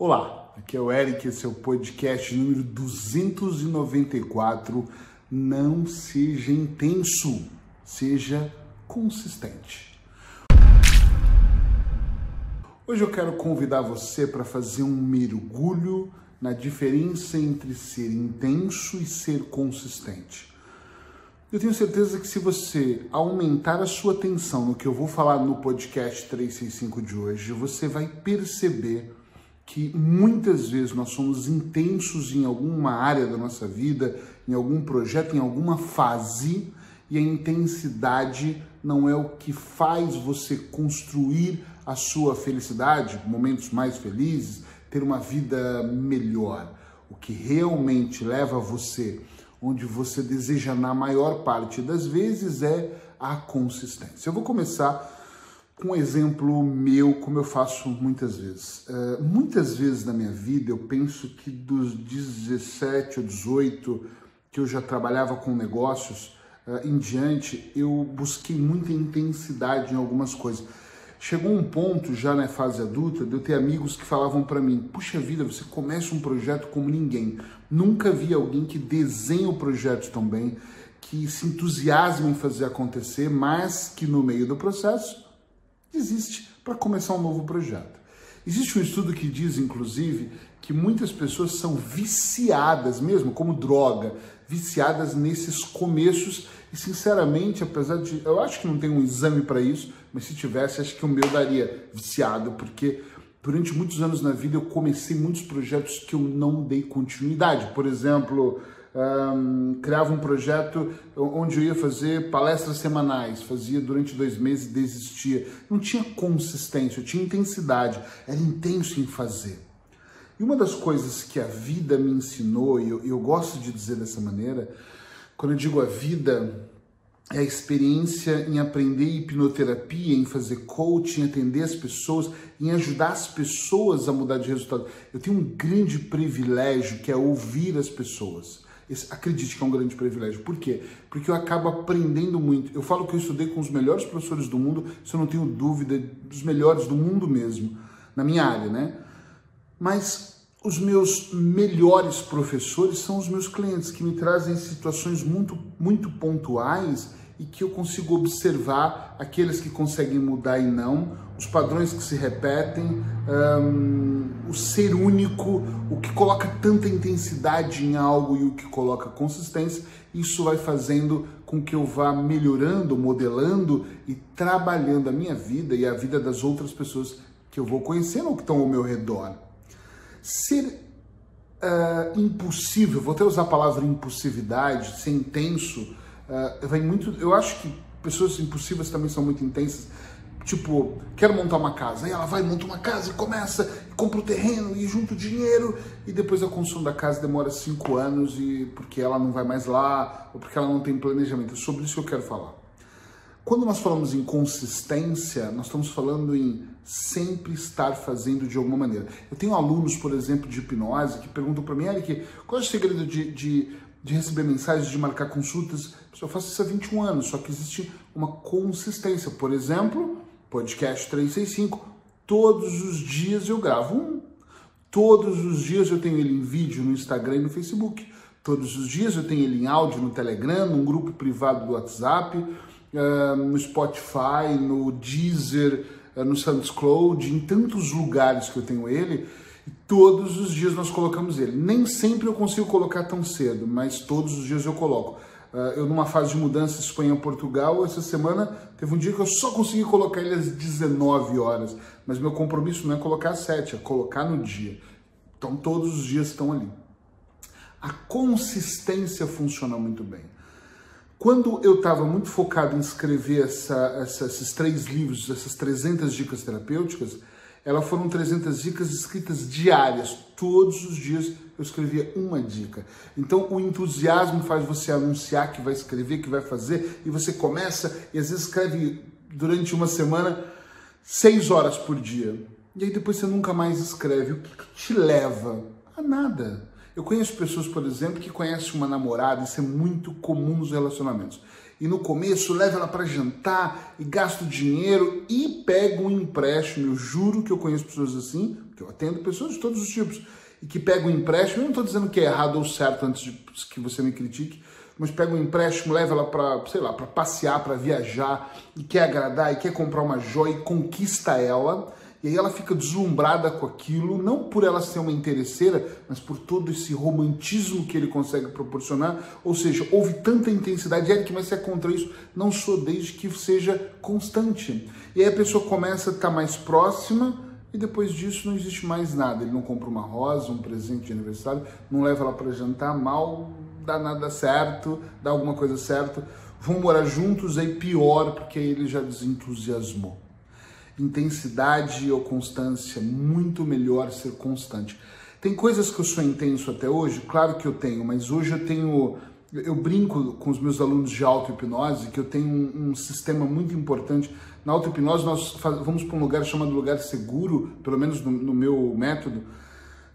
Olá, aqui é o Eric, esse é o podcast número 294. Não seja intenso, seja consistente. Hoje eu quero convidar você para fazer um mergulho na diferença entre ser intenso e ser consistente. Eu tenho certeza que se você aumentar a sua atenção no que eu vou falar no podcast 365 de hoje, você vai perceber que muitas vezes nós somos intensos em alguma área da nossa vida, em algum projeto, em alguma fase, e a intensidade não é o que faz você construir a sua felicidade, momentos mais felizes, ter uma vida melhor. O que realmente leva você onde você deseja na maior parte das vezes é a consistência. Eu vou começar com um exemplo meu, como eu faço muitas vezes. Uh, muitas vezes na minha vida eu penso que dos 17 ou 18 que eu já trabalhava com negócios uh, em diante, eu busquei muita intensidade em algumas coisas. Chegou um ponto já na fase adulta de eu ter amigos que falavam para mim: puxa vida, você começa um projeto como ninguém. Nunca vi alguém que desenha o projeto tão bem, que se entusiasma em fazer acontecer, mas que no meio do processo desiste para começar um novo projeto. Existe um estudo que diz, inclusive, que muitas pessoas são viciadas, mesmo como droga, viciadas nesses começos. E sinceramente, apesar de. Eu acho que não tem um exame para isso, mas se tivesse, acho que o meu daria viciado, porque durante muitos anos na vida eu comecei muitos projetos que eu não dei continuidade. Por exemplo, um, criava um projeto onde eu ia fazer palestras semanais, fazia durante dois meses e desistia. Não tinha consistência, eu tinha intensidade, era intenso em fazer. E uma das coisas que a vida me ensinou, e eu, eu gosto de dizer dessa maneira, quando eu digo a vida, é a experiência em aprender hipnoterapia, em fazer coaching, atender as pessoas, em ajudar as pessoas a mudar de resultado. Eu tenho um grande privilégio que é ouvir as pessoas. Esse, acredite que é um grande privilégio. Por quê? Porque eu acabo aprendendo muito. Eu falo que eu estudei com os melhores professores do mundo, isso eu não tenho dúvida, dos melhores do mundo mesmo, na minha área, né? Mas os meus melhores professores são os meus clientes, que me trazem situações muito, muito pontuais e que eu consigo observar aqueles que conseguem mudar e não, os padrões que se repetem, um, o ser único, o que coloca tanta intensidade em algo e o que coloca consistência. Isso vai fazendo com que eu vá melhorando, modelando e trabalhando a minha vida e a vida das outras pessoas que eu vou conhecendo ou que estão ao meu redor. Ser uh, impossível, vou até usar a palavra impulsividade, ser intenso, uh, vem muito. Eu acho que pessoas impossíveis também são muito intensas. Tipo, quero montar uma casa. Aí ela vai, monta uma casa e começa, compra o terreno e junta o dinheiro. E depois a construção da casa demora cinco anos e porque ela não vai mais lá, ou porque ela não tem planejamento. É sobre isso que eu quero falar. Quando nós falamos em consistência, nós estamos falando em sempre estar fazendo de alguma maneira. Eu tenho alunos, por exemplo, de hipnose que perguntam para mim, Eric, qual é o segredo de, de, de receber mensagens, de marcar consultas? Eu faço isso há 21 anos, só que existe uma consistência. Por exemplo, podcast 365, todos os dias eu gravo um. Todos os dias eu tenho ele em vídeo no Instagram e no Facebook. Todos os dias eu tenho ele em áudio no Telegram, num grupo privado do WhatsApp, uh, no Spotify, no Deezer, uh, no SoundCloud, em tantos lugares que eu tenho ele. Todos os dias nós colocamos ele. Nem sempre eu consigo colocar tão cedo, mas todos os dias eu coloco. Uh, eu numa fase de mudança Espanha-Portugal, essa semana teve um dia que eu só consegui colocar ele às 19 horas, mas meu compromisso não é colocar às 7, é colocar no dia. Então todos os dias estão ali. A consistência funciona muito bem. Quando eu estava muito focado em escrever essa, essa, esses três livros, essas 300 dicas terapêuticas, elas foram 300 dicas escritas diárias. Todos os dias eu escrevia uma dica. Então o entusiasmo faz você anunciar que vai escrever, que vai fazer, e você começa e às vezes escreve durante uma semana seis horas por dia. E aí depois você nunca mais escreve. O que, que te leva? A nada. Eu conheço pessoas, por exemplo, que conhecem uma namorada, isso é muito comum nos relacionamentos e no começo leva ela para jantar e gasta o dinheiro e pega um empréstimo. Eu juro que eu conheço pessoas assim, eu atendo pessoas de todos os tipos, e que pegam um empréstimo, eu não estou dizendo que é errado ou certo antes de que você me critique, mas pega um empréstimo, leva ela para, sei lá, para passear, para viajar, e quer agradar, e quer comprar uma joia e conquista ela, e aí ela fica deslumbrada com aquilo, não por ela ser uma interesseira, mas por todo esse romantismo que ele consegue proporcionar. Ou seja, houve tanta intensidade, Eric, mas você é contra isso? Não sou, desde que seja constante. E aí a pessoa começa a estar mais próxima, e depois disso não existe mais nada. Ele não compra uma rosa, um presente de aniversário, não leva ela para jantar, mal dá nada certo, dá alguma coisa certa. Vão morar juntos, aí pior, porque aí ele já desentusiasmou intensidade ou constância, muito melhor ser constante. Tem coisas que eu sou intenso até hoje, claro que eu tenho, mas hoje eu tenho, eu brinco com os meus alunos de auto-hipnose que eu tenho um, um, sistema muito importante. Na auto-hipnose nós faz, vamos para um lugar chamado lugar seguro, pelo menos no, no meu método,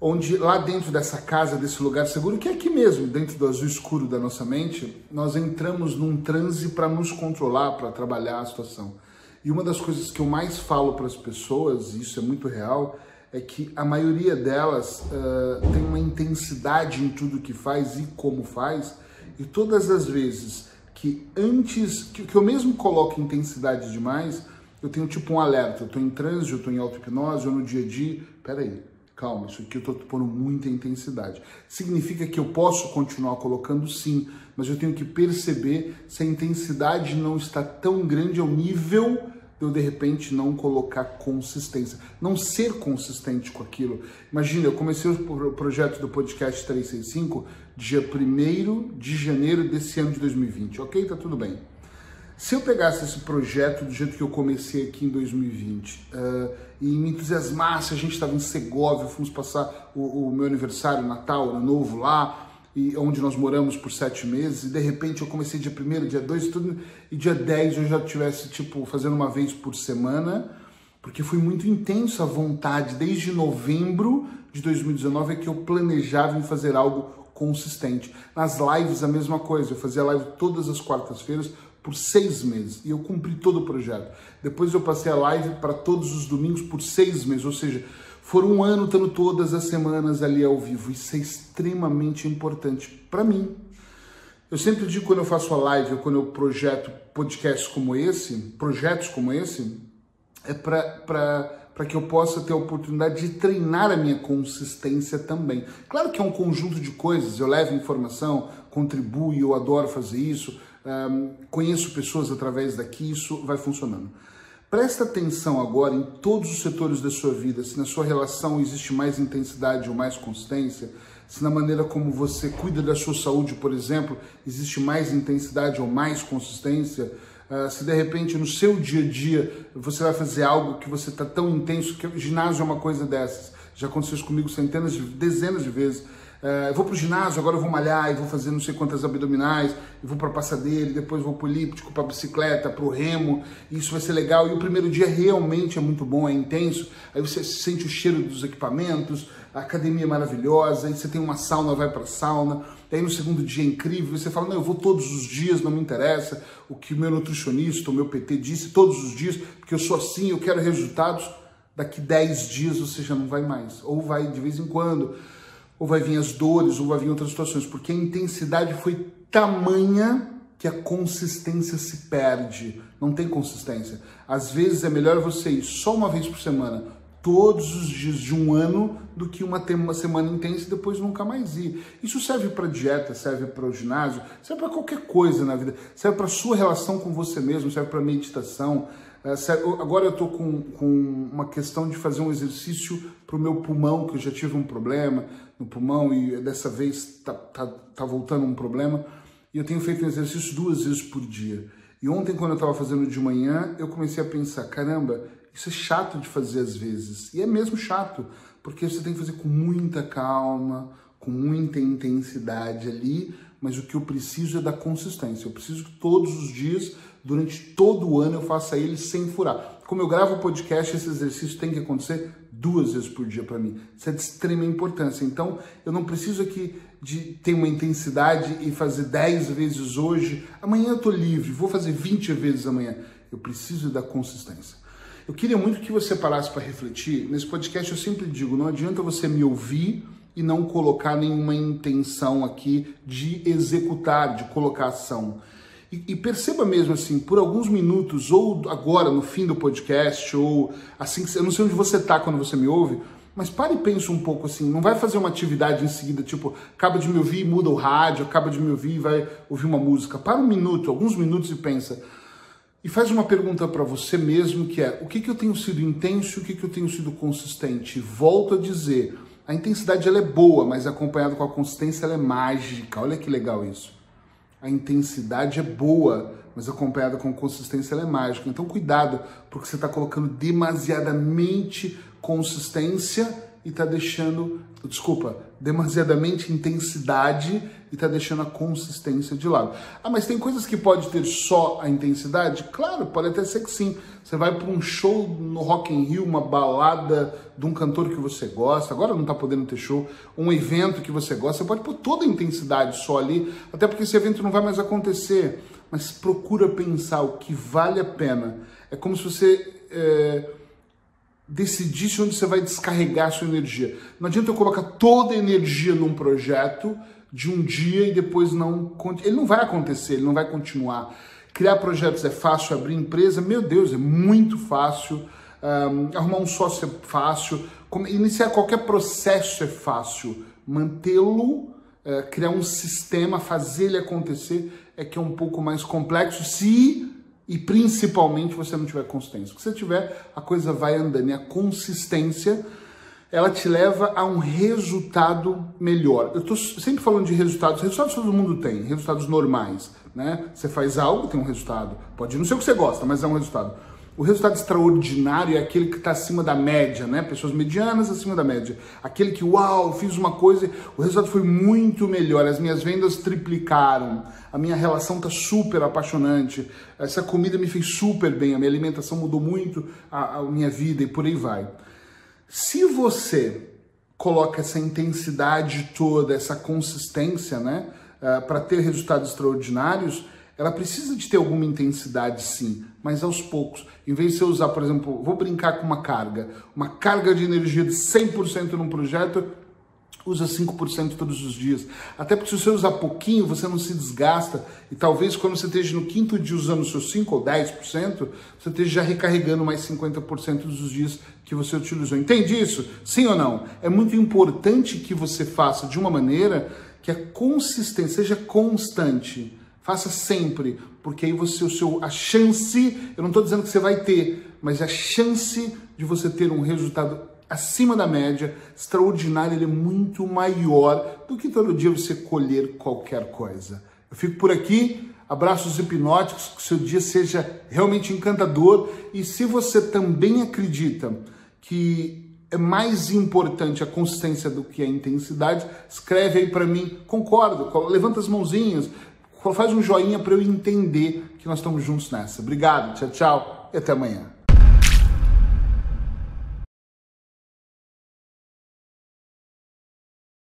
onde lá dentro dessa casa, desse lugar seguro, que é aqui mesmo, dentro do azul escuro da nossa mente, nós entramos num transe para nos controlar, para trabalhar a situação. E uma das coisas que eu mais falo para as pessoas, e isso é muito real, é que a maioria delas uh, tem uma intensidade em tudo que faz e como faz, e todas as vezes que antes, que, que eu mesmo coloco intensidade demais, eu tenho tipo um alerta, eu estou em trânsito, eu estou em auto-hipnose, ou no dia a dia, peraí, calma, isso aqui eu estou pondo muita intensidade. Significa que eu posso continuar colocando sim, mas eu tenho que perceber se a intensidade não está tão grande ao nível de eu de repente não colocar consistência, não ser consistente com aquilo. Imagina, eu comecei o projeto do podcast 365 dia 1 de janeiro desse ano de 2020, ok? Tá tudo bem. Se eu pegasse esse projeto do jeito que eu comecei aqui em 2020 uh, e me entusiasmasse, a gente estava em Segovia, fomos passar o, o meu aniversário, Natal, Ano Novo lá, e onde nós moramos por sete meses, e de repente eu comecei dia 1 dia 2 tudo, e dia 10 eu já tivesse, tipo, fazendo uma vez por semana, porque foi muito intenso a vontade, desde novembro de 2019 é que eu planejava em fazer algo consistente. Nas lives a mesma coisa, eu fazia live todas as quartas-feiras por seis meses, e eu cumpri todo o projeto. Depois eu passei a live para todos os domingos por seis meses, ou seja, foram um ano estando todas as semanas ali ao vivo. Isso é extremamente importante para mim. Eu sempre digo quando eu faço a live, ou quando eu projeto podcasts como esse, projetos como esse, é para que eu possa ter a oportunidade de treinar a minha consistência também. Claro que é um conjunto de coisas, eu levo informação, contribuo, eu adoro fazer isso, um, conheço pessoas através daqui, isso vai funcionando. Presta atenção agora em todos os setores da sua vida, se na sua relação existe mais intensidade ou mais consistência, se na maneira como você cuida da sua saúde, por exemplo, existe mais intensidade ou mais consistência, uh, se de repente no seu dia a dia você vai fazer algo que você está tão intenso, que o ginásio é uma coisa dessas. Já aconteceu isso comigo centenas de dezenas de vezes. Uh, eu vou para o ginásio, agora eu vou malhar, e vou fazer não sei quantas abdominais, e vou para passadeira, depois vou para o elíptico, para bicicleta, para o remo, isso vai ser legal. E o primeiro dia realmente é muito bom, é intenso, aí você sente o cheiro dos equipamentos, a academia é maravilhosa, aí você tem uma sauna, vai para sauna, aí no segundo dia é incrível, você fala, não, eu vou todos os dias, não me interessa o que o meu nutricionista, o meu PT disse, todos os dias, porque eu sou assim, eu quero resultados. Daqui 10 dias você já não vai mais, ou vai de vez em quando ou vai vir as dores, ou vai vir outras situações, porque a intensidade foi tamanha que a consistência se perde. Não tem consistência. Às vezes é melhor você ir só uma vez por semana, todos os dias de um ano, do que uma, uma semana intensa e depois nunca mais ir. Isso serve para dieta, serve para o ginásio, serve para qualquer coisa na vida. Serve para sua relação com você mesmo, serve para meditação. É, agora eu estou com, com uma questão de fazer um exercício para o meu pulmão, que eu já tive um problema no pulmão e dessa vez está tá, tá voltando um problema. E eu tenho feito um exercício duas vezes por dia. E ontem, quando eu estava fazendo de manhã, eu comecei a pensar: caramba, isso é chato de fazer às vezes. E é mesmo chato, porque você tem que fazer com muita calma, com muita intensidade ali. Mas o que eu preciso é da consistência. Eu preciso que todos os dias, durante todo o ano, eu faça ele sem furar. Como eu gravo o podcast, esse exercício tem que acontecer duas vezes por dia para mim. Isso é de extrema importância. Então, eu não preciso aqui de ter uma intensidade e fazer 10 vezes hoje. Amanhã eu estou livre, vou fazer 20 vezes amanhã. Eu preciso da consistência. Eu queria muito que você parasse para refletir. Nesse podcast eu sempre digo, não adianta você me ouvir e não colocar nenhuma intenção aqui de executar, de colocação. E, e, perceba mesmo assim, por alguns minutos, ou agora no fim do podcast, ou assim, eu não sei onde você está quando você me ouve, mas pare e pense um pouco assim, não vai fazer uma atividade em seguida, tipo, acaba de me ouvir, muda o rádio, acaba de me ouvir e vai ouvir uma música. Para um minuto, alguns minutos e pensa. E faz uma pergunta para você mesmo, que é, o que, que eu tenho sido intenso e o que, que eu tenho sido consistente? volto a dizer, a intensidade ela é boa, mas acompanhada com a consistência ela é mágica. Olha que legal isso a intensidade é boa, mas acompanhada com consistência ela é mágica. Então cuidado, porque você está colocando demasiadamente consistência e está deixando, desculpa, demasiadamente intensidade e está deixando a consistência de lado. Ah, mas tem coisas que pode ter só a intensidade? Claro, pode até ser que sim. Você vai para um show no Rock in Rio, uma balada de um cantor que você gosta, agora não está podendo ter show, um evento que você gosta, você pode pôr toda a intensidade só ali, até porque esse evento não vai mais acontecer. Mas procura pensar o que vale a pena. É como se você... É decidisse onde você vai descarregar sua energia. Não adianta eu colocar toda a energia num projeto de um dia e depois não. Ele não vai acontecer, ele não vai continuar. Criar projetos é fácil, abrir empresa, meu Deus, é muito fácil. Um, arrumar um sócio é fácil. Iniciar qualquer processo é fácil. Mantê-lo, uh, criar um sistema, fazer ele acontecer é que é um pouco mais complexo se e principalmente você não tiver consistência. Se você tiver, a coisa vai andando. E a consistência, ela te leva a um resultado melhor. Eu estou sempre falando de resultados. Resultados todo mundo tem, resultados normais. Né? Você faz algo, tem um resultado. Pode não ser o que você gosta, mas é um resultado. O resultado extraordinário é aquele que está acima da média, né? Pessoas medianas acima da média. Aquele que, uau, fiz uma coisa, o resultado foi muito melhor, as minhas vendas triplicaram, a minha relação está super apaixonante, essa comida me fez super bem, a minha alimentação mudou muito a, a minha vida e por aí vai. Se você coloca essa intensidade toda, essa consistência, né, uh, eh, para ter resultados extraordinários, ela precisa de ter alguma intensidade sim, mas aos poucos. Em vez de você usar, por exemplo, vou brincar com uma carga, uma carga de energia de 100% num projeto, usa 5% todos os dias. Até porque se você usar pouquinho, você não se desgasta e talvez quando você esteja no quinto dia usando seus 5 ou 10%, você esteja já recarregando mais 50% dos dias que você utilizou. Entende isso? Sim ou não? É muito importante que você faça de uma maneira que a consistência seja constante. Faça sempre, porque aí você o seu a chance, eu não estou dizendo que você vai ter, mas a chance de você ter um resultado acima da média, extraordinário, ele é muito maior do que todo dia você colher qualquer coisa. Eu fico por aqui, abraços hipnóticos, que o seu dia seja realmente encantador e se você também acredita que é mais importante a consistência do que a intensidade, escreve aí para mim, concordo, levanta as mãozinhas, faz um joinha para eu entender que nós estamos juntos nessa. Obrigado, tchau, tchau e até amanhã.